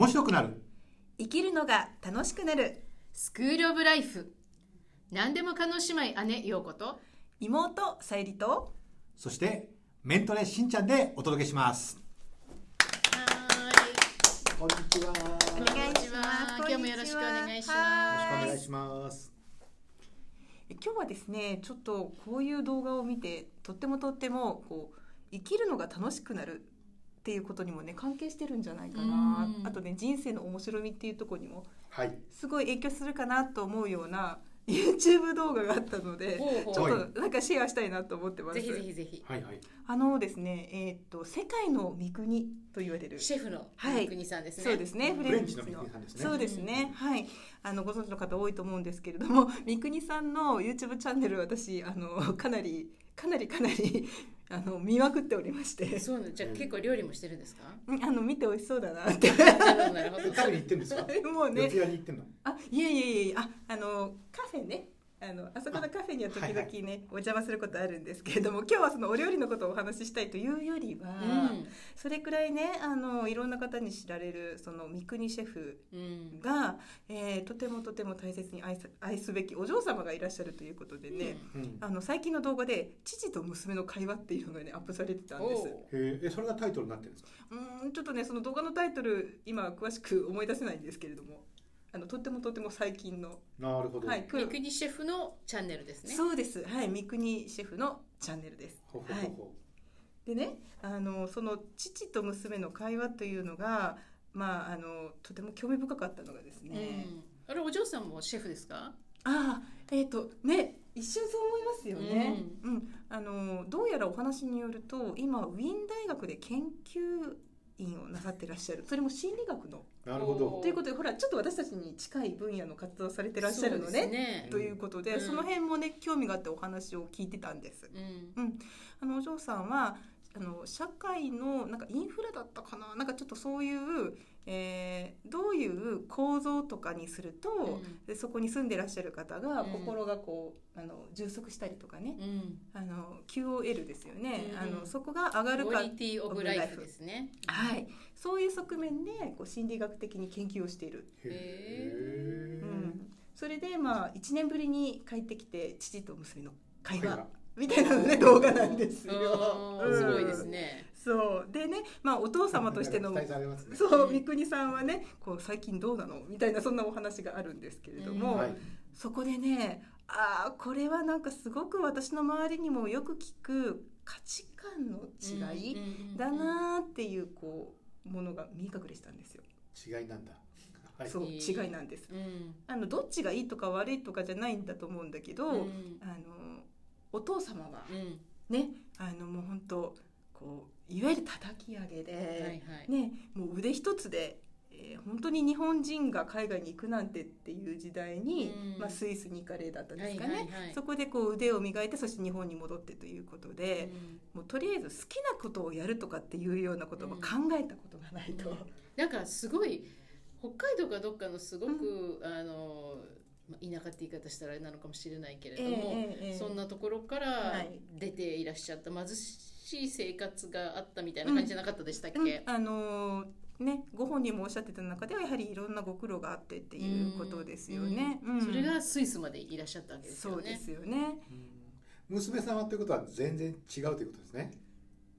面白くなる。生きるのが楽しくなる。スクールオブライフ。何でも可能姉妹姉陽子と。妹さゆりと。そしてメントレしんちゃんでお届けします。はこんにちは。お願いします。今日もよろしくお願いしよまろしくお願いします。今日はですねちょっとこういう動画を見てとってもとってもこう生きるのが楽しくなるっていうことにもね関係してるんじゃないかな。うん。あとね人生の面白みっていうところにもはい。すごい影響するかなと思うような YouTube 動画があったのでちょっとなんかシェアしたいなと思ってます。ぜひぜひぜひ。はいはい。あのですねえーっと世界の三国と言われるシェフのはい。国さんですね、そうですね、ん。フレンチの三國さんですね。そうですね、はい、あのご存知の方多いと思うんですけれども、三國さんの YouTube チャンネル私あのかなりかなりかなりあの見まくっておりまして、そうねじゃあ結構料理もしてるんですか？うんあの見て美味しそうだなって、なるほどなるほど。え食べに行ってんですか？もうね、四谷に行ってんの？あいえいえいえ。ああのカフェね。あのあそこのカフェには時々ね、あはいお邪魔することあるんですけれども今日はそのお料理のことをお話ししたいというよりは、それくらいねあのいろんな方に知られるその三國シェフうん、うん。が、えーとてもとても大切に愛す愛すべきお嬢様がいらっしゃるということでね、うん。あの最近の動画で父と娘の会話っていうのがねアップされてたんです。へー。えそれがタイトルになってるんですか？うーんちょっとねその動画のタイトル今詳しく思い出せないんですけれどもあのとってもとっても最近の。なるほど、はい三國シェフのチャンネルですね。そうです。はい三國シェフのチャンネルです。ほほほほ、でねあのその父と娘の会話というのがまああのとても興味深かったのがですね、うん、あれお嬢さんもシェフですか？ああえっ、とね一瞬そう思いますよね、うん。あのどうやらお話によると今ウィーン大学で研究員をなさってらっしゃる。それも心理学の。なるほど。おということでほらちょっと私たちに近い分野の活動をされてらっしゃるのね。ね。ということで、うん。その辺もね興味があってお話を聞いてたんです。うん。あのお嬢さんはあの社会のなんかインフレだったかな？なんかちょっとそういう、えーどういう構造とかにすると、うん。でそこに住んでらっしゃる方がうん。心がこう、あの充足したりとかね、うん。あの QOL ですよね、うん。あのそこが上がるかですね。はい、そういう側面でこう心理学的に研究をしている、へー。うん、それでまあ1年ぶりに帰ってきて父と娘の会話。会話みたいなのね動画なんですよ。すごいですね。ねそう。でね、まあお父様としてのねそう三國さんはねこう最近どうなのみたいなそんなお話があるんですけれども、うん。はい。そこでねああこれはなんかすごく私の周りにもよく聞く価値観の違いだなーっていうこうものが見え隠れしたんですよ。違いなんだ。はい。そう違いなんです。うん。あのどっちがいいとか悪いとかじゃないんだと思うんだけど、うん。あのお父様はうん。ねあのもう本当こういわゆる叩き上げで、はいはい。ねもう腕一つで、えー本当に日本人が海外に行くなんてっていう時代に、うん。まあ、スイスに行かれだったんですかね、はいはいはい。そこでこう腕を磨いてそして日本に戻ってということで、もうとりあえず好きなことをやるとかっていうようなことも考えたことがないと。うん。なんかすごい北海道かどっかのすごく、あのまあ田舎って言い方したらあれなのかもしれないけれども、ええええええ。そんなところからはい。出ていらっしゃった貧しい生活があったみたいな感じじゃなかったでしたっけ、うんあのーね、ご本人もおっしゃってた中ではやはりいろんんなご苦労があってっていうことですよね。うんそれがスイスまでいらっしゃったわけですよね。そうですよね。うん娘さんはということは全然違うということですね。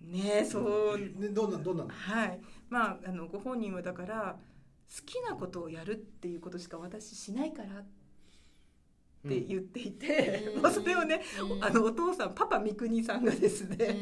ねそう、でどんなどんなの？はい。まああのご本人はだから好きなことをやるっていうことしか私しないからって言っていて、うん。ま あそれをね、うん。あのお父さんパパ三國さんがですね、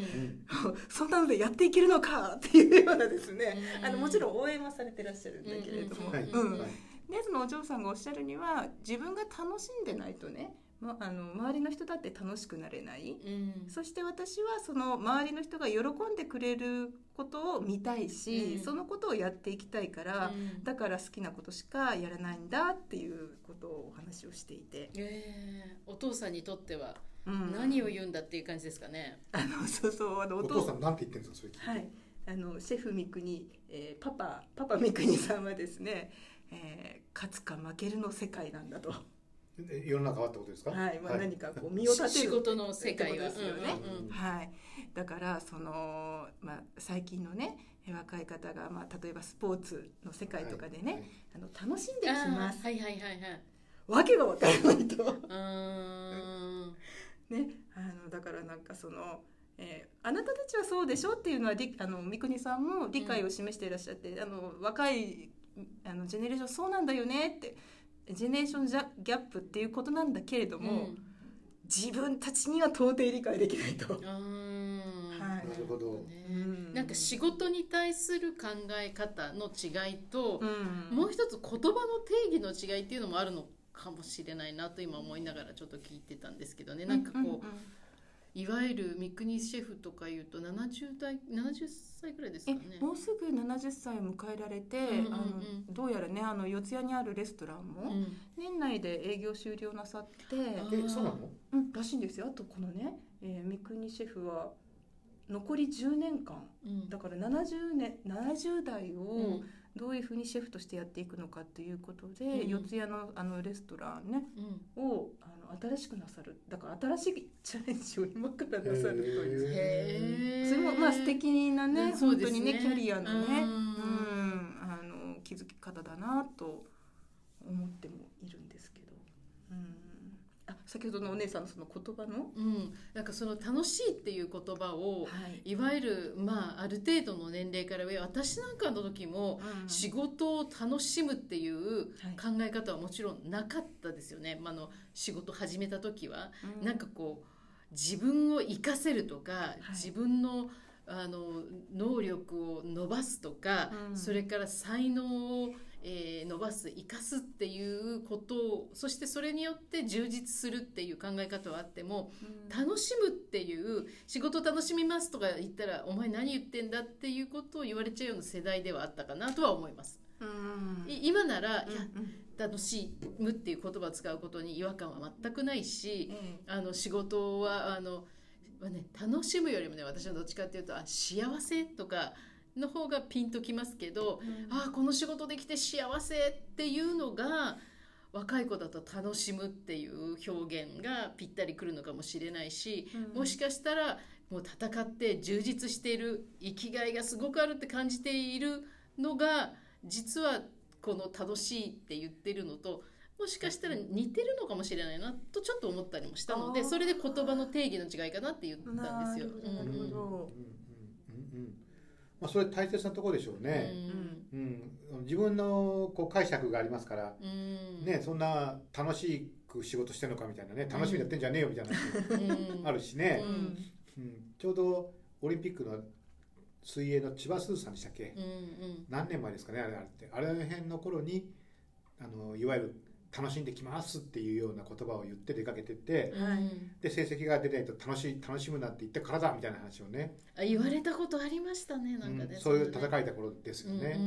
うん。そんなのでやっていけるのかっていうようなですね、うん。あのもちろん応援はされてらっしゃるんだけれども、うんはいうんはいでそのお嬢さんがおっしゃるには自分が楽しんでないとね、ま、あの周りの人だって楽しくなれない、うん。そして私はその周りの人が喜んでくれることを見たいし、うん。そのことをやっていきたいから、うん。だから好きなことしかやらないんだっていうことをお話をしていて、え。ーお父さんにとってはうん。何を言うんだっていう感じですかね。あのそうそうあのお父さん。なんて言ってるんですかそれ聞いて。はい、あのシェフ三國、えーパパパパ三國さんはですね、えー勝つか負けるの世界なんだと、え世の中はってことですか？はいまあ、何かこう身を立てる。仕事の世界ですよね。うんうんうん。はい、だからその、まあ、最近のね、え若い方が、まあ、例えばスポーツの世界とかでね、はい。あの楽しんできます。はいはいはいはい。わけが分からないと。うーん。ね、あのだからなんかその、えーあなたたちはそうでしょっていうのはりあの三國さんも理解を示していらっしゃって、あの若いあのジェネレーションそうなんだよねってジェネレーションジャギャップっていうことなんだけれども、うん。自分たちには到底理解できないと。はい。なるほど。ね。うん。なんか仕事に対する考え方の違いと、うん。もう一つ言葉の定義の違いっていうのもあるのかもしれないなと今思いながらちょっと聞いてたんですけどね。なんかこう、うんうんいわゆる三國シェフとかいうと70代70歳ぐらいですかえねもうすぐ70歳を迎えられて、うんうんうん。あのどうやらねあの四谷にあるレストランうもん。年内で営業終了なさって、あえそうなの？うん、らしいんですよ。あとこのね、えー、三國シェフは残り10年間。うん。だから70年70代うをんどういうふうにシェフとしてやっていくのかっていうことで、うん。四谷のあのレストランねうん。をあの新しくなさる。だから新しいチャレンジを今からなさるという。それもまあ素敵なね、本当にね。キャリアのね、うん。うんあの気づき方だなと思ってもいるんですけど、うん、あ先ほどのお姉さんのその言葉の、うん、なんかその楽しいっていう言葉をはい。いわゆるまあある程度の年齢から上私なんかの時も仕事を楽しむっていう考え方はもちろんなかったですよね、まあ、あの仕事始めた時は、うん。なんかこう自分を生かせるとか、い。自分のあの能力を伸ばすとか、うん。それから才能を、えー伸ばす生かすっていうことをそしてそれによって充実するっていう考え方はあってもうん。楽しむっていう仕事楽しみますとか言ったらお前何言ってんだっていうことを言われちゃうような世代ではあったかなとは思います。うん。い今なら、いやうん。楽しむっていう言葉を使うことに違和感は全くないし、ええあの仕事はあの、まあね、楽しむよりもね私はどっちかっていうとあ幸せとかの方がピンときますけど、ああこの仕事できて幸せっていうのが若い子だと楽しむっていう表現がぴったりくるのかもしれないし、うん。もしかしたらもう戦って充実している生きがいがすごくあるって感じているのが実はこの楽しいって言ってるのともしかしたら似てるのかもしれないなとちょっと思ったりもしたのでそれで言葉の定義の違いかなって言ったんですよ。なるほど。うんまあそれ大切なところでしょうね、うん。自分のこう解釈がありますから、うん。うんね、そんな楽しく仕事してるのかみたいなね。楽しみやってんじゃねえよみたいな話うん。あるしね、うん。うん。ちょうどオリンピックの水泳の千葉すずさんでしたっけ、うんうん。何年前ですかねあれあれって。あれの辺の頃にあのいわゆる楽しんできますっていうような言葉を言って出かけてってはい。で成績が出ないと楽しい楽しむなって言ってからだみたいな話をね。あ言われたことありましたねなんかね、うんそういう戦いた頃ですよね、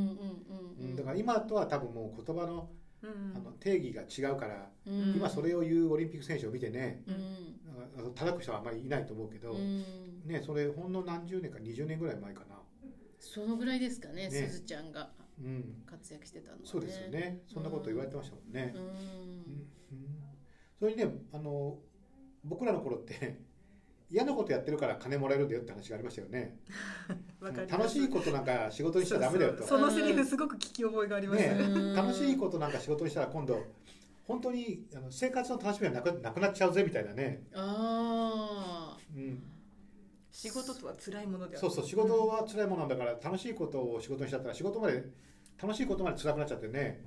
だから今とは多分もう言葉のうん。あの定義が違うから、うん。今それを言うオリンピック選手を見てねうん。叩く人はあんまりいないと思うけど、うん。ね、それほんの何十年か20年ぐらい前かな、そのぐらいですかねね。すずちゃんが。うん、活躍してたのはねそうですよね。そんなこと言われてましたもんね。う、ん。うん。それにねあの僕らの頃って嫌なことやってるから金もらえるんだよって話がありましたよね。楽しいことなんか仕事にしちゃダメだよと。そのセリフすごく聞き覚えがあります、ね。うん。楽しいことなんか仕事にしたら今度本当にあの生活の楽しみがなくなくなっちゃうぜみたいなね、あうん、仕事とは辛いものであるそうそう仕事は辛いものなんだから楽しいことを仕事にしちゃったら仕事まで楽しいことまで辛くなっちゃってね。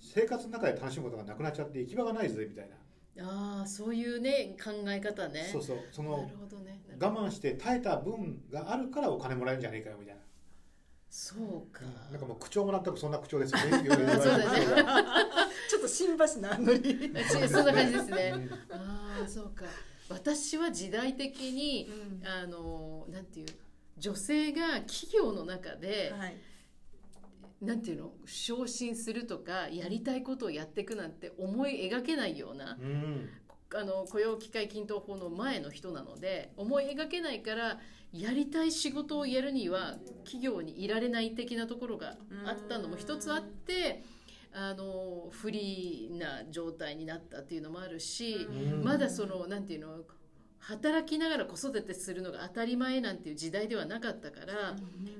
生活の中で楽しむことがなくなっちゃって行き場がないぜみたいな、ーあーそういうね考え方ね。そうそう。そなのるほどね。我慢して耐えた分があるからお金もらえるんじゃねえかよみたいな。そうか。なんかもう口調もなんとなくそんな口調です よねそうだね。ちょっと新橋なノリ、違うそんな感じですね。うん。ああそうか私は時代的にうん。あのなんていう女性が企業の中で、はい。なんていうの昇進するとかやりたいことをやっていくなんて思い描けないようなうん。あの雇用機会均等法の前の人なので思い描けないからやりたい仕事をやるには企業にいられない的なところがあったのも一つあってあの不利な状態になったっていうのもあるしうん。まだそのなんていうの働きながら子育てするのが当たり前なんていう時代ではなかったから、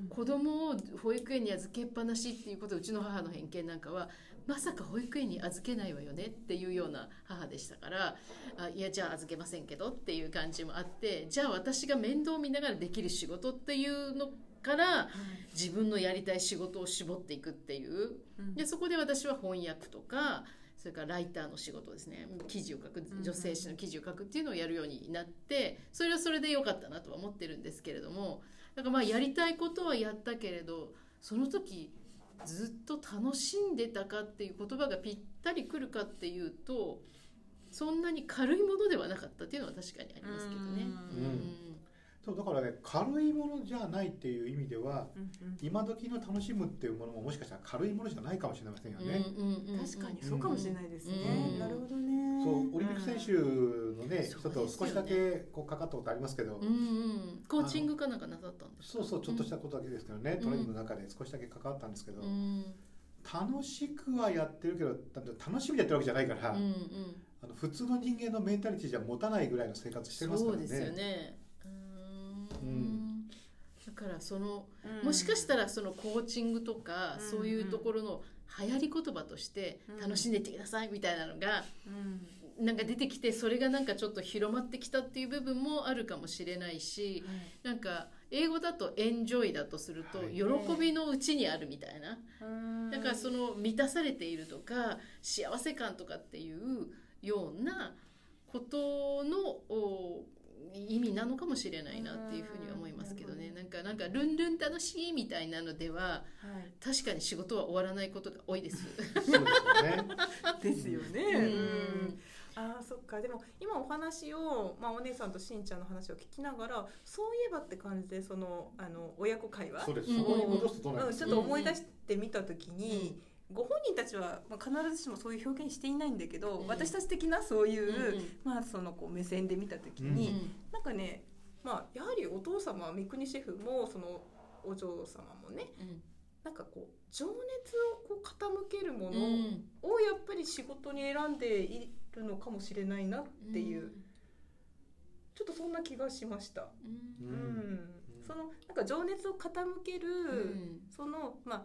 子供を保育園に預けっぱなしっていうことでうちの母の偏見なんかはまさか保育園に預けないわよねっていうような母でしたからあいやじゃあ預けませんけどっていう感じもあってじゃあ私が面倒見ながらできる仕事っていうのから自分のやりたい仕事を絞っていくっていう。でそこで私は翻訳とかそれからライターの仕事ですね。記事を書く女性誌の記事を書くっていうのをやるようになってそれはそれで良かったなとは思ってるんですけれどもだからまあやりたいことはやったけれどその時ずっと楽しんでたかっていう言葉がぴったりくるかっていうとそんなに軽いものではなかったっていうのは確かにありますけどね。うんそうだからね軽いものじゃないっていう意味では今時の楽しむっていうものももしかしたら軽いものじゃないかもしれませんよね。うんうんうん。うん確かにそうかもしれないですね、うんなるほどね。そうオリンピック選手のね、そう人と少しだけこうかかったことありますけど、うんうん、コーチングかなんかなさったんですか？そうそうちょっとしたことだけですけどね、うん。トレーニングの中で少しだけ関わったんですけど、うん。楽しくはやってるけど楽しみでやってるわけじゃないから、うんうん。あの普通の人間のメンタリティじゃ持たないぐらいの生活してますからね。そうですよねうーん。うんだからそのうん。もしかしたらそのコーチングとかうんそういうところの流行り言葉としてうん。楽しんでいってくださいみたいなのがうん。なんか出てきてそれがなんかちょっと広まってきたっていう部分もあるかもしれないしなんか英語だとエンジョイだとするとはい。喜びのうちにあるみたいな。うん。だからその満たされているとか幸せ感とかっていうようなことのお意味なのかもしれないなっていうふうには思いますけどねなんかなんかルンルン楽しいみたいなのでははい確かに仕事は終わらないことが多いです。そうですよね。ですよね。うんうんああそっかでも今お話を、まあ、お姉さんとしんちゃんの話を聞きながらそういえばって感じでそのあの親子会話？そうです。うんそこに戻すとどうなん。ちょっと思い出してみた時に、ご本人たちは、まあ、必ずしもそういう表現していないんだけど、うん。私たち的なそういう、うんうん。まあ、そのこう目線で見た時うに、なんかね、まあ、やはりお父様三國シェフもそのお嬢様もねうん。なんかこう情熱をこう傾けるものうん。をやっぱり仕事に選んでいるのかもしれないなっていう、ちょっとそんな気がしました。うん。ううんん。そのなんか情熱を傾ける、うん。そのまあ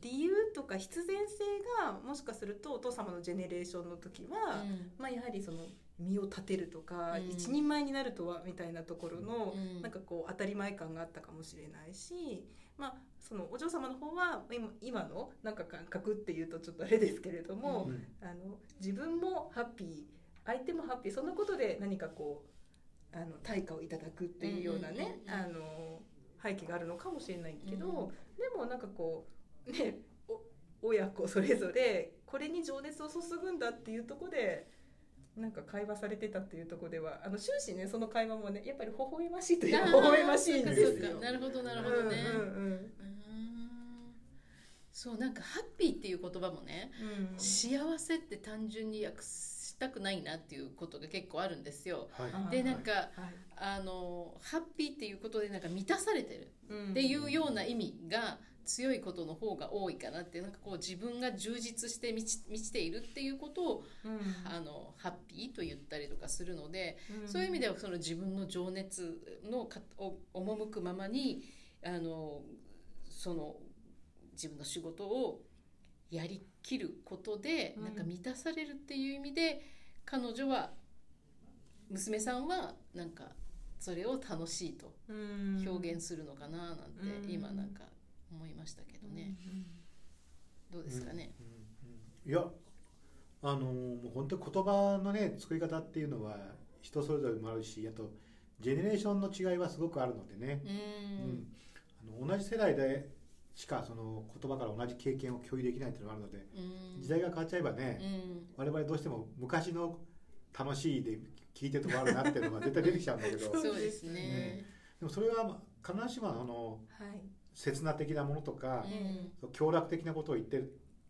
理由とか必然性がもしかするとお父様のジェネレーションの時は、まあ、やはりその身を立てるとか、うん。一人前になるとはみたいなところの、うん。なんかこう当たり前感があったかもしれないし、まあ、そのお嬢様の方は今今のなんか感覚っていうとちょっとあれですけれども、うん。あの自分もハッピー相手もハッピーそんなことで何かこうあの対価をいただくっていうようなね、背景があるのかもしれないけど、うん。でもなんかこうねお親子それぞれこれに情熱を注ぐんだっていうところでなんか会話されてたっていうところではあの終始ねその会話もねやっぱり微笑ましいといえば微笑ましいんですよ。かなるほどなるほどね。うんうんうんそうなんかハッピーっていう言葉もね、うん幸せって単純に訳したくないなっていうことが結構あるんですよ。はい。あでなんかはいあのハッピーっていうことでなんか満たされてるうんっていうような意味が強いことの方が多いかなってなんかこう自分が充実して満ち満ちているっていうことをうん。あのハッピーと言ったりとかするので、うん。そういう意味ではその自分の情熱のかお赴くままにあのその自分の仕事をやりきることで、うん。なんか満たされるっていう意味で彼女は娘さんはなんかそれを楽しいとうん。表現するのかななんてうん。今なんか思いましたけどね、どうですかね、いや、あのもう本当に言葉のね作り方っていうのは人それぞれもあるし、あとジェネレーションの違いはすごくあるのでね。うん。うん。あの同じ世代でしかその言葉から同じ経験を共有できないっていうのがあるので、うん。時代が変わっちゃえばね、うん。我々どうしても昔の楽しいで聞いてるところあるなっていうのが絶対出てきちゃうんだけど、そ うそうですね。でもそれは必ずしもあのはい刹那的なものとか、うん強楽的なことを言って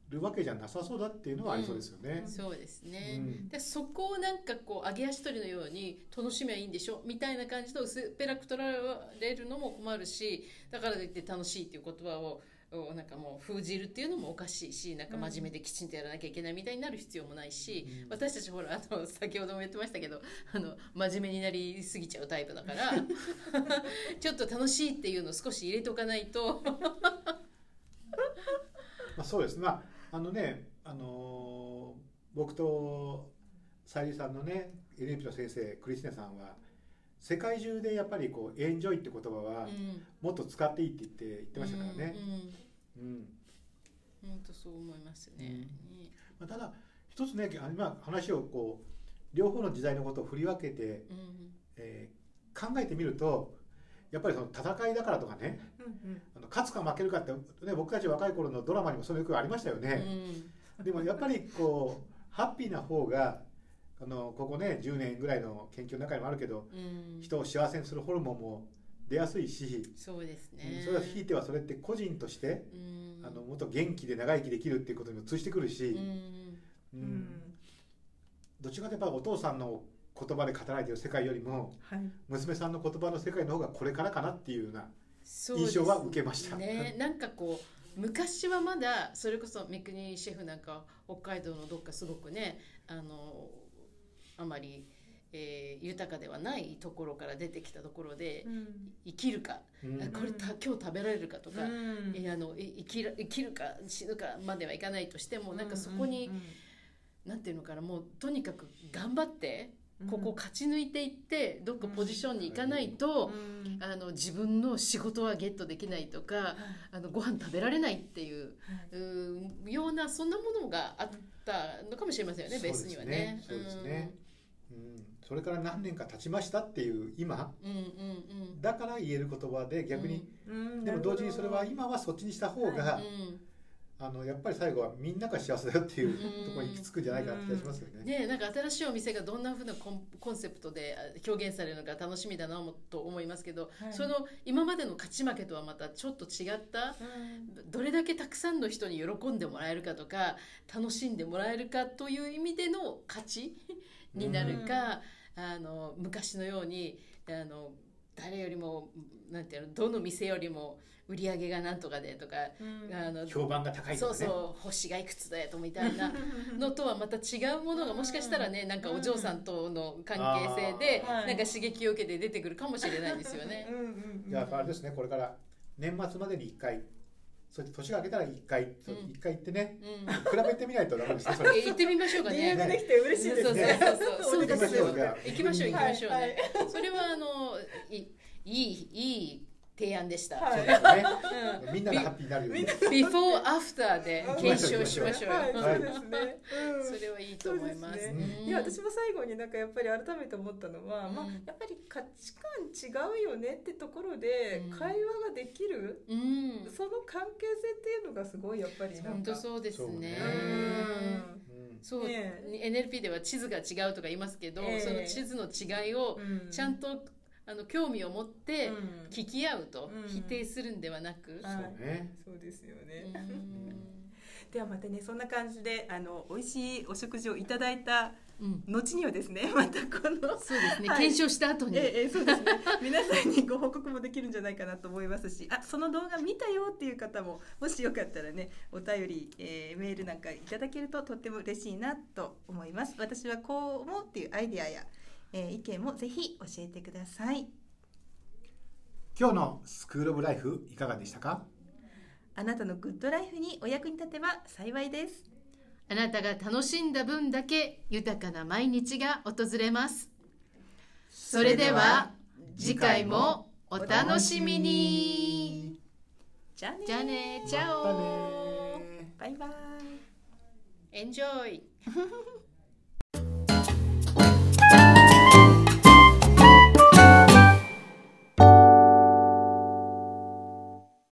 るわけじゃなさそうだっていうのはありそうですよね。そうですうね。んでそこをなんかこう揚げ足取りのように楽しみはいいんでしょ？みたいな感じと薄っぺらく取られるのも困るしだからといって楽しいっていう言葉ををなんかもう封じるっていうのもおかしいしなんか真面目できちんとやらなきゃいけないみたいになる必要もないし、うん。私たちほらあの先ほども言ってましたけどあの真面目になりすぎちゃうタイプだから ちょっと楽しいっていうのを少し入れておかないと。まあ、そうです。まああのねあのー僕とさゆりさんのね NLP の先生クリスティナさんは世界中でやっぱりこうエンジョイって言葉はうん。もっと使っていいって言って言ってましたからね。うんうん。うん。本当そう思いますね。ね。まあ、ただ一つね今話をこう両方の時代のことを振り分けて、うんえー考えてみるとやっぱりその戦いだからとかねうんうん。あの勝つか負けるかって、ね、僕たち若い頃のドラマにもそのよくありましたようね。ん。でもやっぱりこうハッピーな方があのここね10年ぐらいの研究の中にもあるけどうん。人を幸せにするホルモンも出やすいし、そうですね。それはひいてはそれって個人としてうん。あのもっと元気で長生きできるっていうことにも通じてくるし、うん。どっちかというとやっぱお父さんの言葉で語られている世界よりもはい。娘さんの言葉の世界の方がこれからかなっていうような印象は受けました。ね、なんかこう昔はまだそれこそ三国シェフなんか北海道のどっかすごくねあのあまり、えー豊かではないところから出てきたところで生きるか、うん。あこれた今日食べられるかとか、うん。えーあのい生きる生きるか死ぬかまではいかないとしてもなんかそこに、なんていうのかなもうとにかく頑張ってここを勝ち抜いていってどっかポジションに行かないと、うん。あの自分の仕事はゲットできないとかあのご飯食べられないっていううーようなそんなものがあったのかもしれませんよね、ベースにはね。そうですね。うん、それから何年か経ちましたっていう今。うんうんうん。だから言える言葉で逆に、うん。でも同時にそれは今はそっちにした方が、うんあのやっぱり最後はみんなが幸せだよっていううん。ところに行き着くんじゃないかなって気がしますよね。ねえなんか新しいお店がどんなふうなコンコンセプトであ表現されるのか楽しみだなと思いますけど、はい。その今までの勝ち負けとはまたちょっと違ったどれだけたくさんの人に喜んでもらえるかとか楽しんでもらえるかという意味での勝ちになるか、あの昔のようにあの誰よりもなんていうのどの店よりも売り上げがなんとかでとか、うん。あの評判が高いとかね。そうそう星がいくつだよとみたいな のとはまた違うものがもしかしたらねなんかお嬢さんとの関係性であーなんか刺激を受けて出てくるかもしれないですよね。う。んうんうん。じゃああれですねこれから年末までに1回そして年が明けたら1回そううん。一回行ってね。うん。比べてみないとダメですねそれえ行ってみましょうかね。DM できて嬉しいですねそうそう。そうですよ行きましょう。行きましょう行きましょうはいね。それはあのいいいいい提案でした。はい。そうですね。みんながハッピーになるように。Before After で検証しましょう。そうですね。うん。それはいいと思います。すね。いや私も最後になんかやっぱり改めて思ったのは、うん。まあやっぱり価値観違うよねってところでうん。会話ができる、うん。その関係性っていうのがすごいやっぱりなんか。本当そうですね。ね。うん。そう、ね NLP では地図が違うとか言いますけど、ええ。その地図の違いをうん。ちゃんとあの興味を持ってうん。聞き合うと、うん。否定するんではなく、はい。そうね。そうですよね、うん。ではまたねそんな感じであの美味しいお食事をいただいたうん。後にはですね またこのそうですね、はい。検証した後に、ええええそうですね。皆さんにご報告もできるんじゃないかなと思いますしあその動画見たよっていう方ももしよかったらねお便り、えーメールなんかいただけるととっても嬉しいなと思います。私はこう思うっていうアイデアや、えー意見もぜひ教えてください。今日のスクールオブライフいかがでしたか？あなたのグッドライフにお役に立てば幸いです。あなたが楽しんだ分だけ豊かな毎日が訪れます。それでは次回もお楽しみに。じゃあねじゃあねバイバイエンジョイ